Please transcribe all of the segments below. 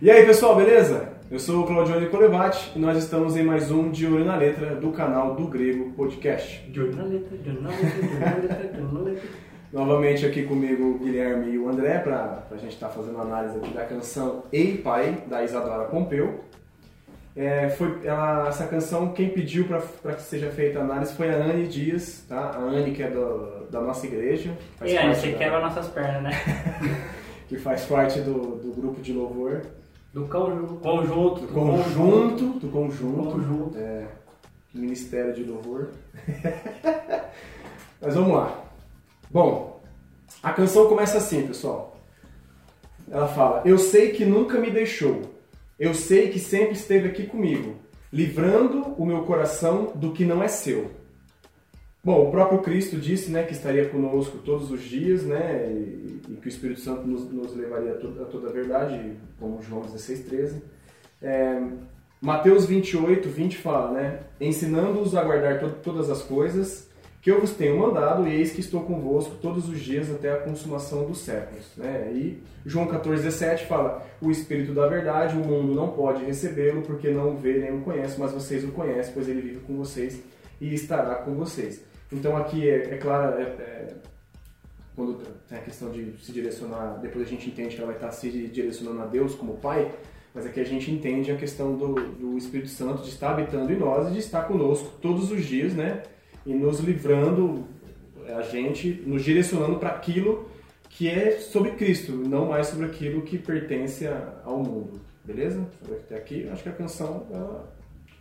E aí pessoal, beleza? Eu sou o Claudio Colevati e nós estamos em mais um De Olho na Letra do canal do Grego Podcast. De olho na letra, de olho na letra, de olho na letra, de olho na letra. Novamente aqui comigo o Guilherme e o André para a gente estar fazendo uma análise aqui da canção Ei Pai, da Isadora Pompeu. É, foi ela- essa canção, quem pediu para que seja feita a análise foi a Anne Dias, tá? A Anne que é do- da nossa igreja. E aí, você da- quebra nossas pernas, né? Que faz parte do, do grupo de louvor. Do conjunto. Conjunto. Do conjunto. Do conjunto. Conjunto. É, Ministério de Louvor. Mas vamos lá. Bom, a canção começa assim, pessoal. Ela fala: Eu sei que nunca me deixou. Eu sei que sempre esteve aqui comigo, livrando o meu coração do que não é seu. Bom, o próprio Cristo disse né, que estaria conosco todos os dias, né, e, e que o Espírito Santo nos, nos levaria a toda, a toda a verdade, como João 16, 13. É, Mateus 28, 20 fala, né, ensinando-os a guardar to- todas as coisas que eu vos tenho mandado, e eis que estou convosco todos os dias até a consumação dos séculos. Né? E João 14, 17 fala, o Espírito da verdade, o mundo não pode recebê-lo, porque não o vê nem o conhece, mas vocês o conhecem, pois ele vive com vocês e estará com vocês. Então aqui é, é claro, é- é, quando tem a questão de se direcionar, depois a gente entende que ela vai estar se direcionando a Deus como Pai, mas aqui a gente entende a questão do, do Espírito Santo de estar habitando em nós e de estar conosco todos os dias, né? E nos livrando, a gente, nos direcionando para aquilo que é sobre Cristo, não mais sobre aquilo que pertence ao mundo. Beleza? Até aqui, acho que a canção, ela,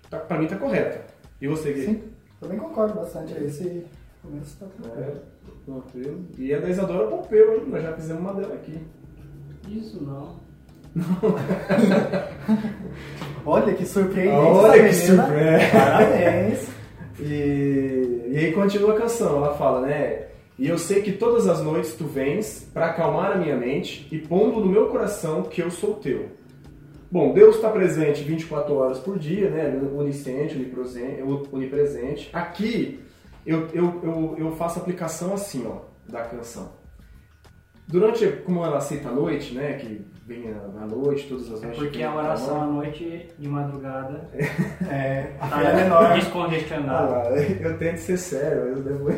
tá, para mim, tá correta. E você, Gui? Sim, também concordo bastante. Esse começo tá É, tranquilo. tranquilo. E é da Isadora Pompeu, hein? Nós já fizemos uma dela aqui. Isso não. Olha que surpreendente Olha que surpresa. Parabéns. E, e aí continua a canção, ela fala, né? E eu sei que todas as noites tu vens para acalmar a minha mente e pondo no meu coração que eu sou teu. Bom, Deus está presente 24 horas por dia, né? Onisciente, onipresente. Aqui eu, eu, eu, eu faço aplicação assim, ó, da canção. Durante, como ela aceita a noite, né? Que vem a, a noite, todas as É noites. porque vem a oração à noite. de madrugada, É, a tá filha menor. Ah descongestionada. lá, eu tento ser sério, eu devo...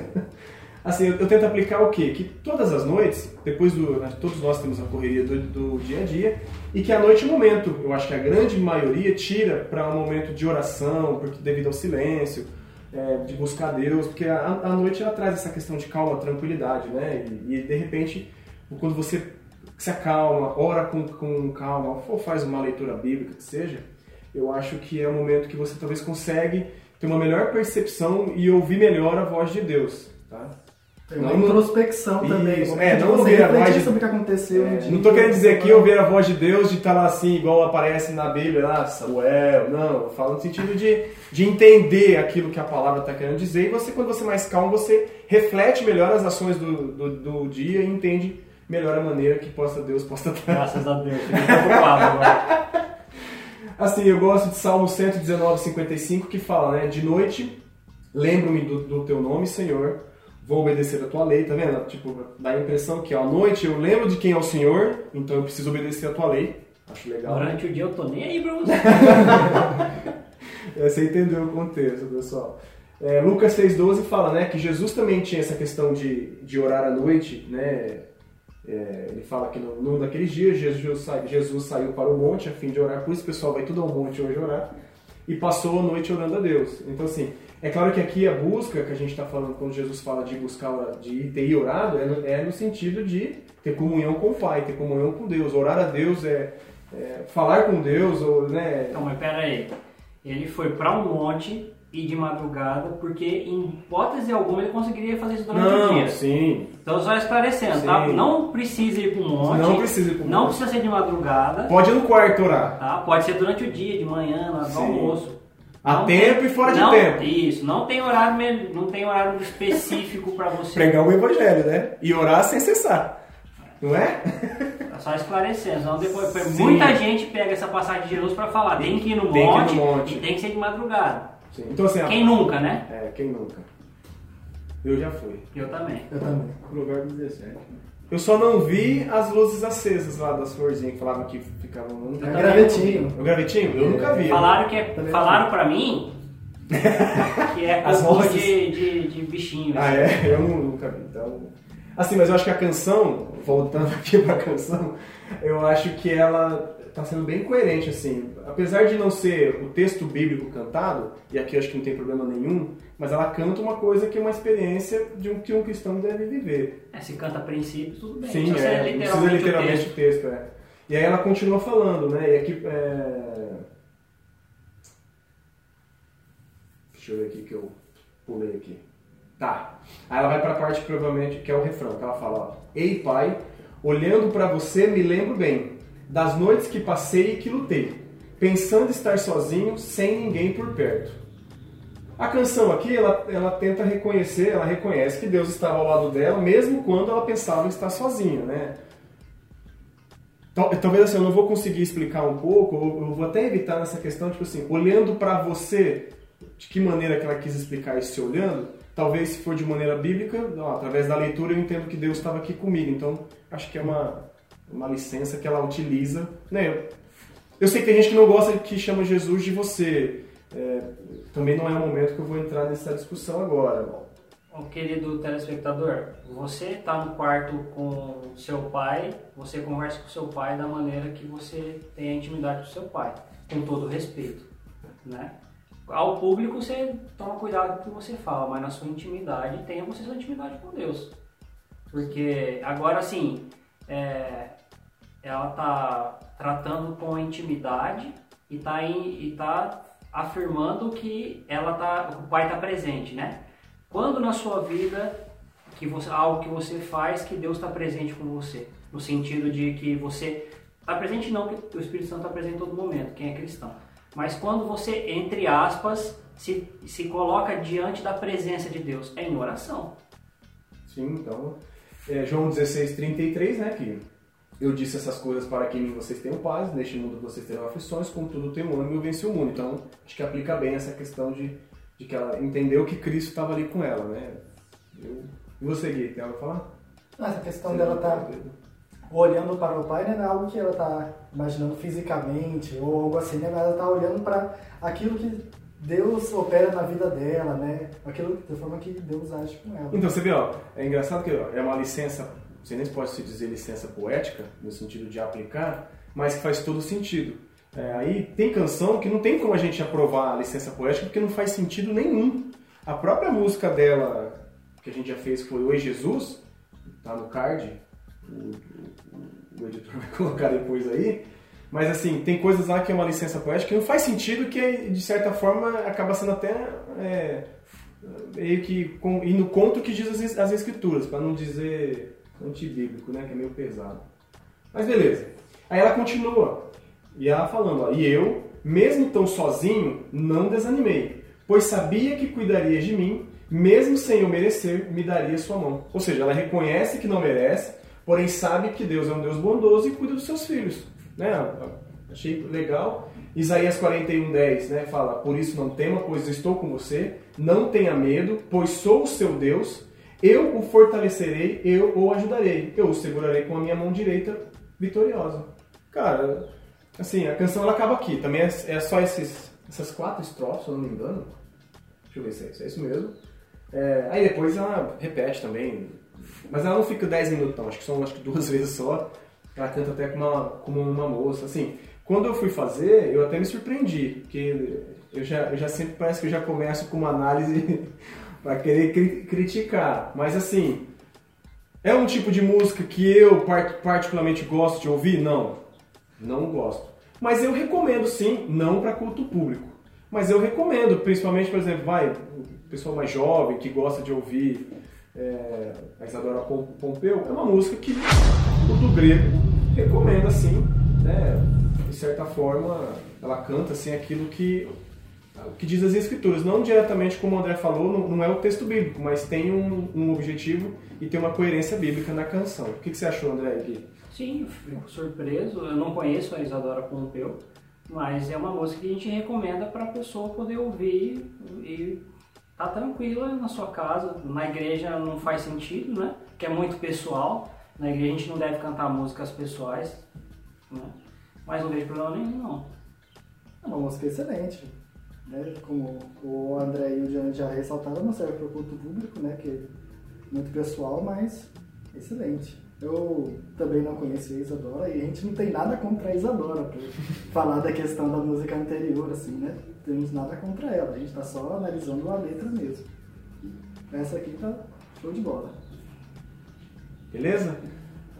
Assim, eu, eu tento aplicar o quê? Que todas as noites, depois do... né, todos nós temos a correria do, do dia a dia, e que a noite é um momento, eu acho que a grande maioria tira para um momento de oração, porque devido ao silêncio, é, de buscar Deus, porque a, a noite ela traz essa questão de calma, tranquilidade, né? E, e, de repente, quando você se acalma, ora com, com calma, ou faz uma leitura bíblica que seja, eu acho que é o momento que você talvez consegue ter uma melhor percepção e ouvir melhor a voz de Deus, tá? Tem uma Não- introspecção Isso, também. é, não você ouvir a voz de- sobre o que aconteceu É, não tô querendo dizer aqui ouvir a voz de Deus de estar lá assim, igual aparece na Bíblia, lá, Samuel, não, eu falo no sentido de, de entender aquilo que a palavra está querendo dizer, e você, quando você é mais calmo, você reflete melhor as ações do, do, do dia e entende melhor a maneira que possa Deus possa estar. Graças a Deus, preocupado agora. Assim, eu gosto de Salmo 119, 55, que fala, né, de noite, lembro-me do, do teu nome, Senhor, vou obedecer a tua lei, tá vendo? Tipo, dá a impressão que ó, à noite eu lembro de quem é o Senhor, então eu preciso obedecer a tua lei. Acho legal. né? Durante o dia eu tô nem aí pra você. É, Você entendeu o contexto, pessoal. É, Lucas 6,12 fala né, que Jesus também tinha essa questão de, de orar à noite. Né? É, ele fala que no- num daqueles dias Jesus, sa- Jesus saiu para o monte a fim de orar, por isso o pessoal vai tudo ao monte hoje orar, e passou a noite orando a Deus. Então, assim, é claro que aqui a busca que a gente está falando, quando Jesus fala de buscar, de ter orado, é no, é no sentido de ter comunhão com o Pai, ter comunhão com Deus. Orar a Deus é, é falar com Deus, ou, né, Não, mas pera aí. Ele foi pra um monte e de madrugada, porque em hipótese alguma ele conseguiria fazer isso durante o Não, dia. sim. Então só esclarecendo, tá? Não precisa ir pro monte. Não precisa ir pro Não monte. precisa ser de madrugada. Pode ir no quarto orar. Tá? Pode ser durante o dia, de manhã, Sim. almoço. A Não tempo tem- e fora de não- tempo. Isso, não tem horário, não tem horário específico para você. Pregar o evangelho, né? E orar sem cessar. Não é? Tá Só esclarecendo, senão depois Sim. muita gente pega essa passagem de Jesus para falar, tem que ir no Tem que ir no monte. e tem que ser de madrugada. Sim. Então assim, a- Quem nunca, né? É, quem nunca? Eu já fui. Eu também. Eu também. Provérbio 17. né? Eu só não vi as luzes acesas lá das florzinhas que falavam que ficavam. Nunca É gravetinho. O gravetinho? Eu nunca vi. Falaram que é, falaram pra mim que é As vozes. de, de, de bichinho. Ah, é? Eu nu- nunca vi. Então. Assim, mas eu acho que a canção, voltando aqui pra canção, eu acho que ela tá sendo bem coerente, assim. Apesar de não ser o texto bíblico cantado, e aqui eu acho que não tem problema nenhum, mas ela canta uma coisa que é uma experiência de um que um cristão deve viver. É, se canta princípios, tudo bem. Sim, é, ser não precisa literalmente, literalmente o o texto, é. E aí ela continua falando, né? E aqui. É... Deixa eu ver aqui que eu pulei aqui. Tá. Aí ela vai pra parte que provavelmente que é o refrão, que ela fala, ó. Ei pai, olhando pra você me lembro bem das noites que passei e que lutei, pensando estar sozinho, sem ninguém por perto. A canção aqui, ela, ela tenta reconhecer, ela reconhece que Deus estava ao lado dela, mesmo quando ela pensava em estar sozinha, né? Tal- Talvez assim, eu não vou conseguir explicar um pouco, eu vou até evitar nessa questão, tipo assim, olhando pra você, de que maneira que ela quis explicar isso se olhando, talvez se for de maneira bíblica, ó, através da leitura eu entendo que Deus estava aqui comigo, então acho que é uma, uma licença que ela utiliza, né? Eu, sei que tem gente que não gosta que chama Jesus de você, é, também não é o momento que eu vou entrar nessa discussão agora. Ô, querido telespectador, você está no quarto com seu pai, você conversa com seu pai da maneira que você tem a intimidade com seu pai, com todo respeito, né? Ao público você toma cuidado com o que você fala, mas na sua intimidade tenha você sua intimidade com Deus. Porque agora assim, é, ela tá tratando com intimidade e tá, em- e tá afirmando que ela tá, o pai está presente, né? Quando na sua vida que você, algo que você faz que Deus está presente com você, no sentido de que você está presente não que o Espírito Santo está presente em todo momento, quem é cristão, mas quando você entre aspas se, se coloca diante da presença de Deus é em oração. Sim, então. É, João 16, 33, né? Que eu disse essas coisas para que em vocês tenham paz, neste mundo vocês terão aflições, contudo tenho ânimo e eu venci o mundo. Então, acho que aplica bem essa questão de, de que ela entendeu que Cristo estava ali com ela, né? Eu, e você, Gui, tem algo a falar? Essa questão dela tá olhando para o pai não é algo que ela tá imaginando fisicamente ou algo assim, né? Mas ela tá olhando para aquilo que Deus opera na vida dela, né? Aquilo da forma que Deus age com ela. Então, você vê, ó, é engraçado que ó, é uma licença, sei nem se pode se dizer licença poética, no sentido de aplicar, mas que faz todo sentido. É, aí tem canção que não tem como a gente aprovar a licença poética porque não faz sentido nenhum. A própria música dela, que a gente já fez, foi Oi Jesus, tá no card, o, o- o editor vai colocar depois aí, mas assim, tem coisas lá que é uma licença poética que não faz sentido que, de certa forma, acaba sendo até é, meio que com, indo contra o que diz as, as escrituras, para não dizer antibíblico, né, que é meio pesado. Mas beleza. Aí ela continua, e ela falando, ó, e eu, mesmo tão sozinho, não desanimei, pois sabia que cuidaria de mim, mesmo sem eu merecer, me daria sua mão. Ou seja, ela reconhece que não merece, porém sabe que Deus é um Deus bondoso e cuida dos seus filhos. Né? Achei legal. Isaías 41, 10 né, fala: Por isso não tema, pois estou com você, não tenha medo, pois sou o seu Deus, eu o fortalecerei, eu o ajudarei, eu o segurarei com a minha mão direita vitoriosa. Cara, assim, a canção ela acaba aqui. Também é, é só esses, essas quatro estrofes, se eu não me engano. Deixa eu ver se é isso, é isso mesmo. É, aí depois ela repete também. Mas ela não fica 10 minutos, não. Acho que são acho que duas vezes só. Ela canta até como uma, como uma moça. Assim, quando eu fui fazer, eu até me surpreendi. Porque eu já, eu já sempre parece que eu já começo com uma análise para querer cri- criticar. Mas assim, é um tipo de música que eu par- particularmente gosto de ouvir? Não. Não gosto. Mas eu recomendo sim, não para culto público. Mas eu recomendo, principalmente, por exemplo, vai, o pessoal mais jovem que gosta de ouvir é, a Isadora Pom- Pompeu, é uma música que o do grego recomenda assim, né? De certa forma, ela canta assim aquilo que o que diz as escrituras, não diretamente como o André falou, não, não é o texto bíblico, mas tem um, um objetivo e tem uma coerência bíblica na canção. O que, que você achou, André? Gui? Sim, eu fico surpreso. Eu não conheço a Isadora Pompeu, mas é uma música que a gente recomenda para a pessoa poder ouvir e tá tranquila na sua casa. Na igreja não faz sentido, né? Que é muito pessoal. Na igreja a gente não deve cantar músicas pessoais, né? Mas não vejo problema nenhum, não. É uma música excelente. Né? Como o André e o Jean já ressaltaram, não serve para o culto público, né? Que é muito pessoal, mas excelente. Eu também não conheço a Isadora e a gente não tem nada contra a Isadora, para falar da questão da música anterior, assim, né? Temos nada contra ela, a gente está só analisando a letra mesmo. Essa aqui tá show de bola. Beleza?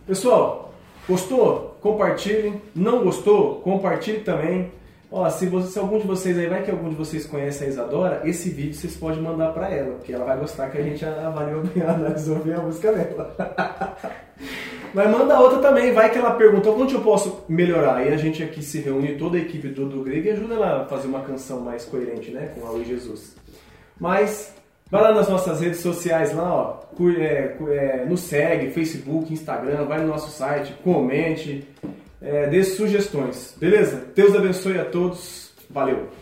Pessoal, gostou? Compartilhem. Não gostou? Compartilhe também. Ó, se, você, se algum de vocês aí, vai que algum de vocês conhece a Isadora, esse vídeo vocês podem mandar para ela, porque ela vai gostar que a gente avaliou bem, analisou bem a música dela. Mas manda outra também, vai que ela pergunta onde eu posso melhorar. E a gente aqui se reúne, toda a equipe do, do Greg, e ajuda ela a fazer uma canção mais coerente, né, com a Oi Jesus. Mas vai lá nas nossas redes sociais lá, ó, é, é, nos segue, Facebook, Instagram, vai no nosso site, comente, é, dê sugestões, beleza? Deus abençoe a todos, valeu!